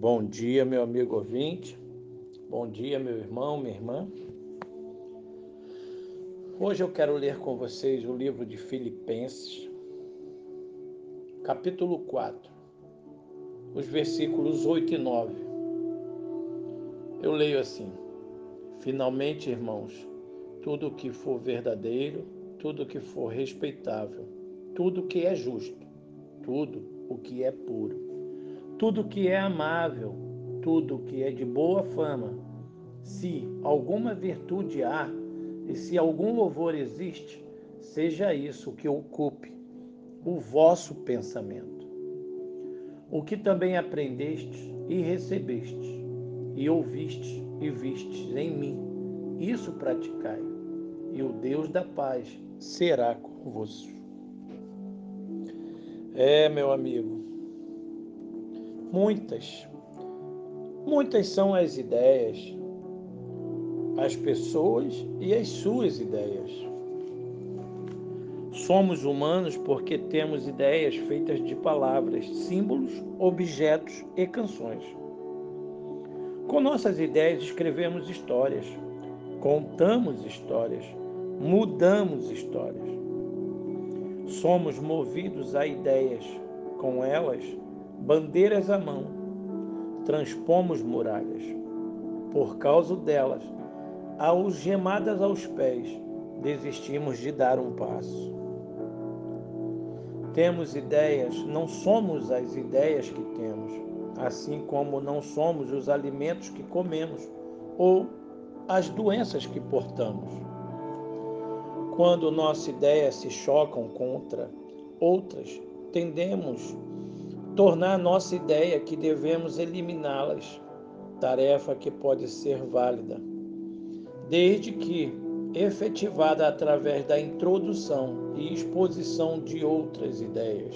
Bom dia, meu amigo ouvinte. Bom dia, meu irmão, minha irmã. Hoje eu quero ler com vocês o livro de Filipenses, capítulo 4, os versículos 8 e 9. Eu leio assim: Finalmente, irmãos, tudo o que for verdadeiro, tudo o que for respeitável, tudo o que é justo, tudo o que é puro tudo que é amável, tudo que é de boa fama, se alguma virtude há e se algum louvor existe, seja isso que ocupe o vosso pensamento. O que também aprendestes e recebestes, e ouvistes e vistes em mim, isso praticai, e o Deus da paz será convosco. É, meu amigo, Muitas. Muitas são as ideias, as pessoas e as suas ideias. Somos humanos porque temos ideias feitas de palavras, símbolos, objetos e canções. Com nossas ideias escrevemos histórias, contamos histórias, mudamos histórias. Somos movidos a ideias, com elas bandeiras à mão, transpomos muralhas. Por causa delas, algemadas aos pés, desistimos de dar um passo. Temos ideias, não somos as ideias que temos, assim como não somos os alimentos que comemos ou as doenças que portamos. Quando nossas ideias se chocam contra outras, tendemos tornar nossa ideia que devemos eliminá-las, tarefa que pode ser válida, desde que efetivada através da introdução e exposição de outras ideias,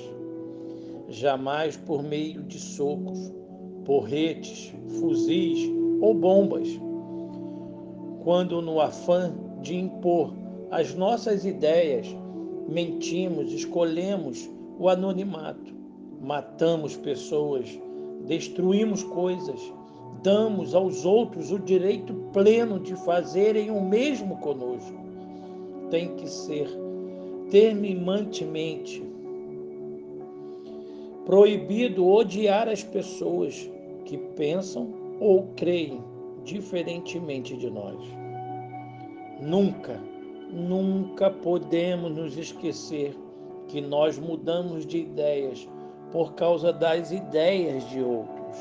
jamais por meio de socos, porretes, fuzis ou bombas. Quando, no afã de impor as nossas ideias, mentimos, escolhemos o anonimato matamos pessoas, destruímos coisas, damos aos outros o direito pleno de fazerem o mesmo conosco. Tem que ser terminantemente proibido odiar as pessoas que pensam ou creem diferentemente de nós. Nunca, nunca podemos nos esquecer que nós mudamos de ideias por causa das ideias de outros.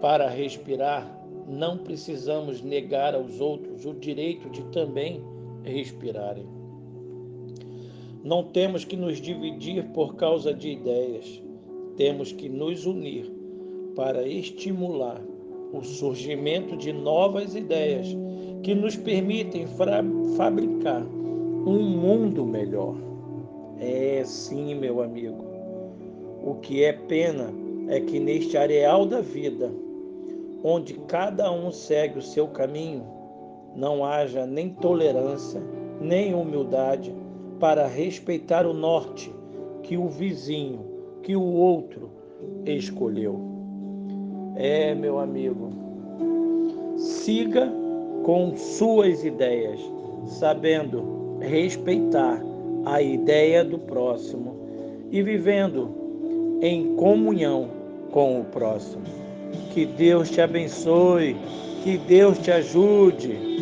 Para respirar, não precisamos negar aos outros o direito de também respirarem. Não temos que nos dividir por causa de ideias, temos que nos unir para estimular o surgimento de novas ideias que nos permitem fabricar um mundo melhor. É sim, meu amigo. O que é pena é que neste areal da vida, onde cada um segue o seu caminho, não haja nem tolerância, nem humildade para respeitar o norte que o vizinho, que o outro escolheu. É, meu amigo, siga com suas ideias, sabendo respeitar a ideia do próximo e vivendo em comunhão com o próximo. Que Deus te abençoe, que Deus te ajude.